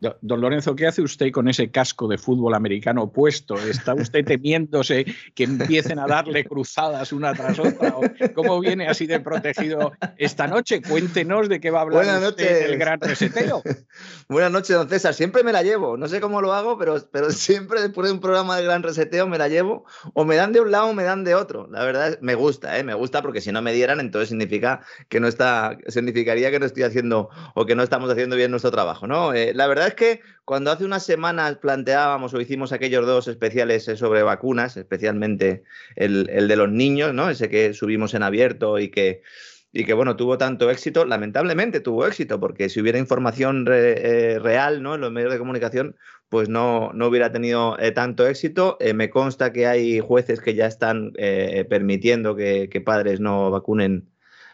Don Lorenzo, ¿qué hace usted con ese casco de fútbol americano puesto? ¿Está usted temiéndose que empiecen a darle cruzadas una tras otra? ¿Cómo viene así de protegido esta noche? Cuéntenos de qué va a hablar Buenas usted del gran reseteo. Buenas noches, don César. Siempre me la llevo. No sé cómo lo hago, pero, pero siempre después de un programa de gran reseteo me la llevo. O me dan de un lado o me dan de otro. La verdad me gusta, ¿eh? me gusta porque si no me dieran, entonces significa que no está, significaría que no estoy haciendo o que no estamos haciendo bien nuestro trabajo. ¿no? Eh, la verdad es que cuando hace unas semanas planteábamos o hicimos aquellos dos especiales eh, sobre vacunas, especialmente el, de los niños, ¿no? Ese que subimos en abierto y que, y que bueno, tuvo tanto éxito, lamentablemente tuvo éxito, porque si hubiera información eh, real en los medios de comunicación, pues no, hubiera tenido eh, tanto éxito. me consta que hay jueces que ya están permitiendo que, padres no vacunen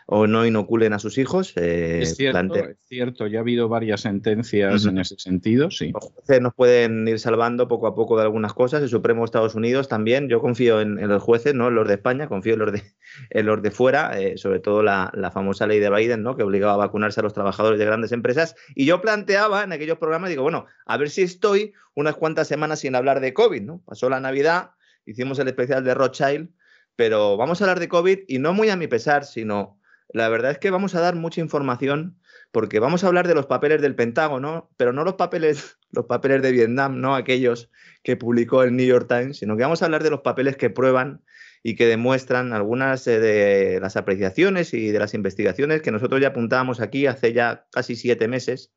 o no inoculen a sus hijos. Eh, es, cierto, es, cierto, ya ha habido varias sentencias en ese sentido, sí. Los jueces nos pueden ir salvando poco a poco de algunas cosas, el Supremo de Estados Unidos también, yo confío en, los jueces, no en los de España, confío en los de, en los de fuera, eh, sobre todo la, la, famosa ley de Biden, ¿no? que obligaba a vacunarse a los trabajadores de grandes empresas, y yo planteaba en aquellos programas, digo, bueno, a ver si estoy unas cuantas semanas sin hablar de COVID, ¿no? Pasó la Navidad, hicimos el especial de Rothschild, pero vamos a hablar de COVID y no muy a mi pesar, sino la verdad es que vamos a dar mucha información porque vamos a hablar de los papeles del Pentágono, pero no los papeles, los papeles de Vietnam, no aquellos que publicó el New York Times, sino que vamos a hablar de los papeles que prueban y que demuestran algunas eh, de las apreciaciones y de las investigaciones que nosotros ya apuntábamos aquí hace ya casi siete meses,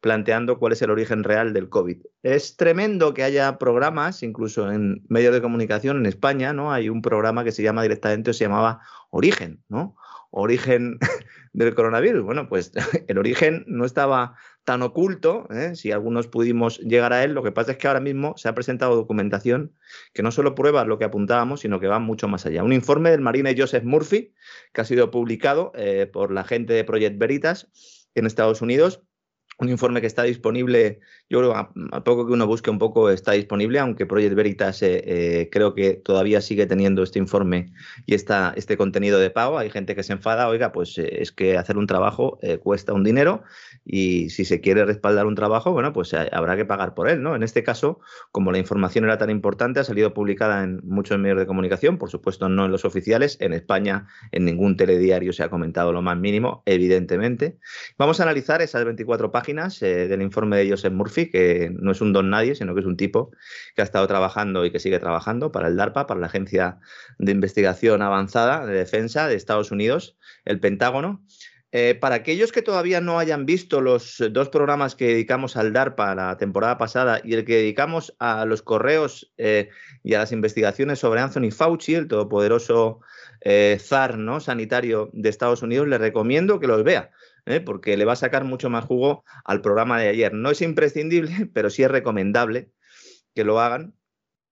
planteando cuál es el origen real del COVID. Es tremendo que haya programas, incluso en medios de comunicación en España, ¿no? Hay un programa que se llama directamente, o se llamaba Origen, ¿no? Origen del coronavirus. Bueno, pues el origen no estaba tan oculto, ¿eh? si algunos pudimos llegar a él, lo que pasa es que ahora mismo se ha presentado documentación que no solo prueba lo que apuntábamos, sino que va mucho más allá. Un informe del marine Joseph Murphy, que ha sido publicado eh, por la gente de Project Veritas en Estados Unidos, un informe que está disponible, yo creo, a, poco que uno busque un poco, está disponible, aunque Project Veritas eh, eh, creo que todavía sigue teniendo este informe y esta, este contenido de pago. Hay gente que se enfada, oiga, pues eh, es que hacer un trabajo cuesta un dinero y si se quiere respaldar un trabajo, bueno, pues habrá que pagar por él, ¿no? En este caso, como la información era tan importante, ha salido publicada en muchos medios de comunicación, por supuesto no en los oficiales, en España en ningún telediario se ha comentado lo más mínimo, evidentemente. Vamos a analizar esas 24 páginas eh, del informe de Joseph Murphy, que no es un don nadie, sino que es un tipo que ha estado trabajando y que sigue trabajando para el DARPA, para la Agencia de Investigación Avanzada de Defensa de Estados Unidos, el Pentágono. Eh, para aquellos que todavía no hayan visto los dos programas que dedicamos al DARPA la temporada pasada y el que dedicamos a los correos eh, y a las investigaciones sobre Anthony Fauci, el todopoderoso zar ¿no? sanitario de Estados Unidos, les recomiendo que los vea. ¿Eh? porque le va a sacar mucho más jugo al programa de ayer. No es imprescindible, pero sí es recomendable que lo hagan,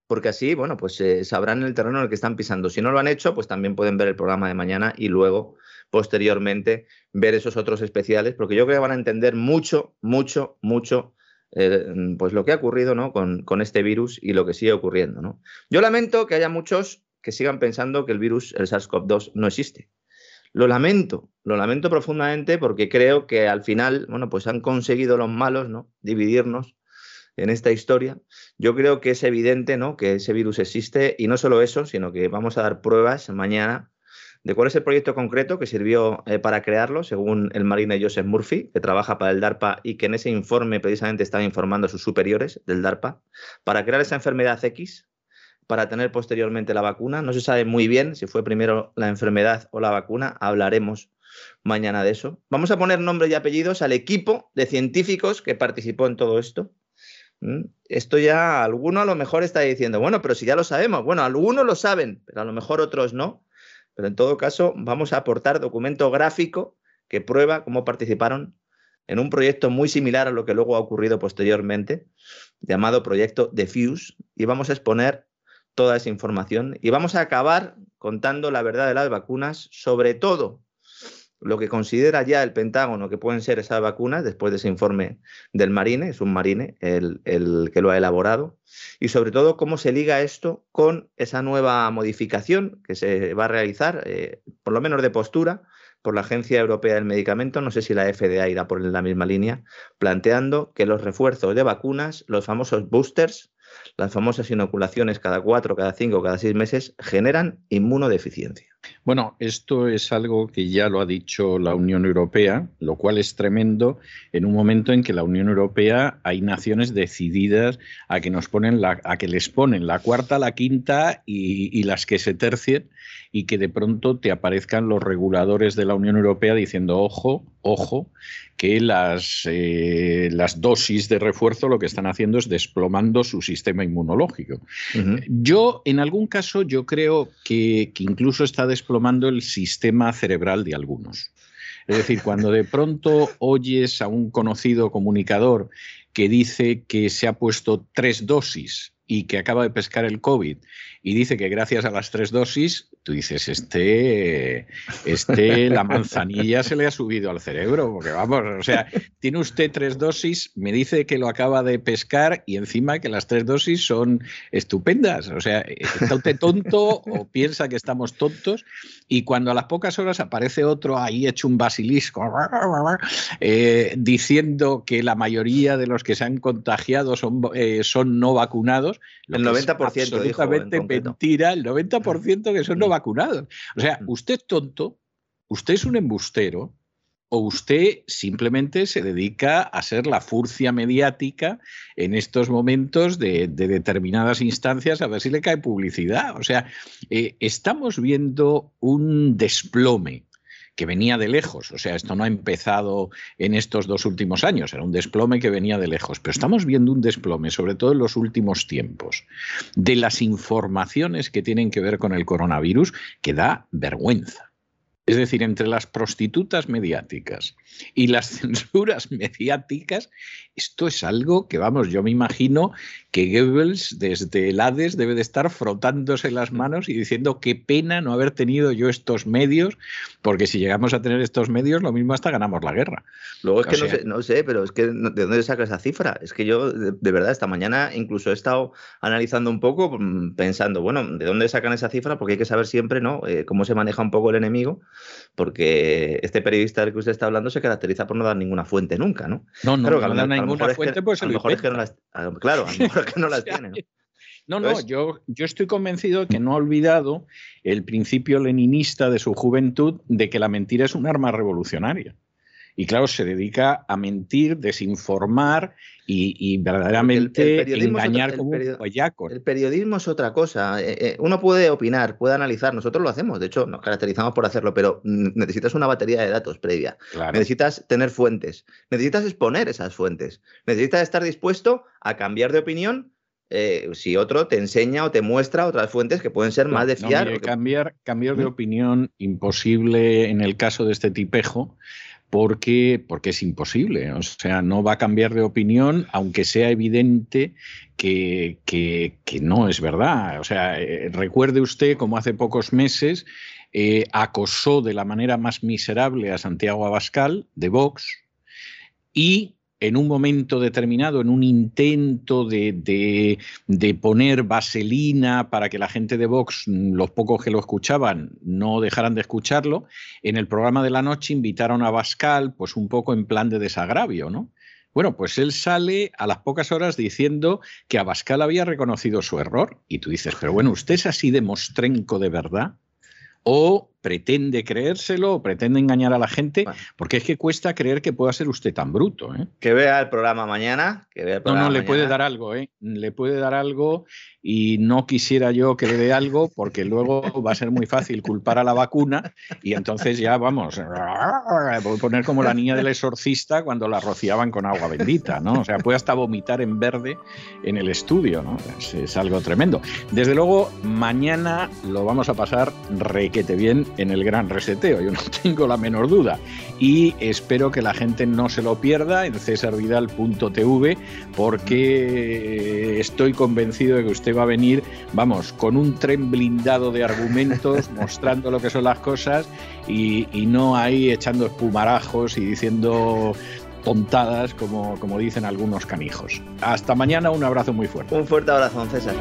porque así, bueno, pues eh, sabrán el terreno en el que están pisando. Si no lo han hecho, pues también pueden ver el programa de mañana y luego, posteriormente, ver esos otros especiales, porque yo creo que van a entender mucho, mucho, mucho. Eh, pues lo que ha ocurrido ¿no? con, con, este virus y lo que sigue ocurriendo. ¿no? Yo lamento que haya muchos que sigan pensando que el virus, el SARS-CoV-2, no existe. Lo lamento, lo lamento profundamente porque creo que al final, bueno, pues han conseguido los malos, ¿no? Dividirnos en esta historia, yo creo que es evidente ¿no? que ese virus existe y no solo eso, sino que vamos a dar pruebas mañana de cuál es el proyecto concreto que sirvió eh, para crearlo, según el marine Joseph Murphy, que trabaja para el DARPA y que en ese informe precisamente estaba informando a sus superiores del DARPA, para crear esa enfermedad X, para tener posteriormente la vacuna. No se sabe muy bien si fue primero la enfermedad o la vacuna, hablaremos mañana de eso. Vamos a poner nombres y apellidos al equipo de científicos que participó en todo esto. ¿Mm? Esto ya alguno a lo mejor está diciendo, bueno, pero si ya lo sabemos, bueno, algunos lo saben, pero a lo mejor otros no. Pero en todo caso, vamos a aportar documento gráfico que prueba cómo participaron en un proyecto muy similar a lo que luego ha ocurrido posteriormente, llamado Proyecto Defuse, y vamos a exponer toda esa información y vamos a acabar contando la verdad de las vacunas, sobre todo lo que considera ya el Pentágono que pueden ser esas vacunas, después de ese informe del Marine, es un Marine el, que lo ha elaborado, y sobre todo cómo se liga esto con esa nueva modificación que se va a realizar, eh, por lo menos de postura, por la Agencia Europea del Medicamento, no sé si la FDA irá por la misma línea, planteando que los refuerzos de vacunas, los famosos boosters, las famosas inoculaciones cada cuatro, cada cinco, cada seis meses, generan inmunodeficiencia. Bueno, esto es algo que ya lo ha dicho la Unión Europea, lo cual es tremendo en un momento en que la Unión Europea hay naciones decididas a que nos ponen la, a que les ponen la cuarta, la quinta y, y las que se tercien y que de pronto te aparezcan los reguladores de la Unión Europea diciendo ojo, ojo, que las, eh, las dosis de refuerzo lo que están haciendo es desplomando su sistema inmunológico. Yo, en algún caso, yo creo que, que incluso está desplomando el sistema cerebral de algunos. Es decir, cuando de pronto oyes a un conocido comunicador que dice que se ha puesto tres dosis y que acaba de pescar el COVID y dice que gracias a las tres dosis, tú dices, este, este, la manzanilla se le ha subido al cerebro, porque vamos, o sea, tiene usted tres dosis, me dice que lo acaba de pescar y encima que las tres dosis son estupendas, o sea, está usted tonto o piensa que estamos tontos y cuando a las pocas horas aparece otro ahí hecho un basilisco eh, diciendo que la mayoría de los que se han contagiado son, eh, son no vacunados, el 90% es absolutamente mentira, el 90% que son no vacunados. O sea, usted es tonto, usted es un embustero, o usted simplemente se dedica a ser la furcia mediática en estos momentos de, determinadas instancias a ver si le cae publicidad. O sea, eh, estamos viendo un desplome que venía de lejos. O sea, esto no ha empezado en estos dos últimos años, era un desplome que venía de lejos. Pero estamos viendo un desplome, sobre todo en los últimos tiempos, de las informaciones que tienen que ver con el coronavirus, que da vergüenza. Es decir, entre las prostitutas mediáticas y las censuras mediáticas, esto es algo que, vamos, yo me imagino que Goebbels desde el Hades debe de estar frotándose las manos y diciendo qué pena no haber tenido yo estos medios, porque si llegamos a tener estos medios, lo mismo hasta ganamos la guerra. Luego es que no, sé, no, sé, pero es que ¿de dónde saca esa cifra? Es que yo, de, verdad, esta mañana incluso he estado analizando un poco, mm, pensando, bueno, ¿de dónde sacan esa cifra? Porque hay que saber siempre, ¿no? Eh, cómo se maneja un poco el enemigo porque este periodista del que usted está hablando se caracteriza por no dar ninguna fuente nunca, ¿no? No, no, no da ninguna fuente, pues a lo mejor es que no las, claro, a lo mejor es que no las tiene. ¿no? No, no, yo, yo estoy convencido de que no ha olvidado el principio leninista de su juventud de que la mentira es un arma revolucionaria. Y claro, se dedica a mentir, desinformar y, verdaderamente engañar como un. El periodismo es otra cosa. Eh, eh, uno puede opinar, puede analizar, nosotros lo hacemos, de hecho nos caracterizamos por hacerlo, pero necesitas una batería de datos previa. Necesitas tener fuentes, necesitas exponer esas fuentes, necesitas estar dispuesto a cambiar de opinión eh, si otro te enseña o te muestra otras fuentes que pueden ser más de fiar. cambiar, cambiar de opinión imposible en el caso de este tipejo porque, porque es imposible. O sea, no va a cambiar de opinión, aunque sea evidente que, no es verdad. O sea, eh, recuerde usted como hace pocos meses eh, acosó de la manera más miserable a Santiago Abascal de Vox y en un momento determinado, en un intento de, poner vaselina para que la gente de Vox, los pocos que lo escuchaban, no dejaran de escucharlo, en el programa de la noche invitaron a Bascal, pues un poco en plan de desagravio, ¿no? Bueno, pues él sale a las pocas horas diciendo que Abascal había reconocido su error. Y tú dices, pero bueno, ¿usted es así de mostrenco de verdad? ¿O pretende creérselo o pretende engañar a la gente? Porque es que cuesta creer que pueda ser usted tan bruto. ¿eh? Que vea el programa mañana. Que vea el programa no, no, le puede dar algo, ¿eh? Le puede dar algo y no quisiera yo que le dé algo porque luego va a ser muy fácil culpar a la vacuna y entonces ya vamos, voy a poner como la niña del exorcista cuando la rociaban con agua bendita, ¿no? O sea, puede hasta vomitar en verde en el estudio, ¿no? Es, es algo tremendo. Desde luego, mañana lo vamos a pasar requete bien en el gran reseteo, yo no tengo la menor duda. Y espero que la gente no se lo pierda en cesarvidal.tv porque estoy convencido de que usted va a venir, vamos, con un tren blindado de argumentos, mostrando lo que son las cosas y, y no ahí echando espumarajos y diciendo tontadas como, como dicen algunos canijos. Hasta mañana, un abrazo muy fuerte. Un fuerte abrazo, César.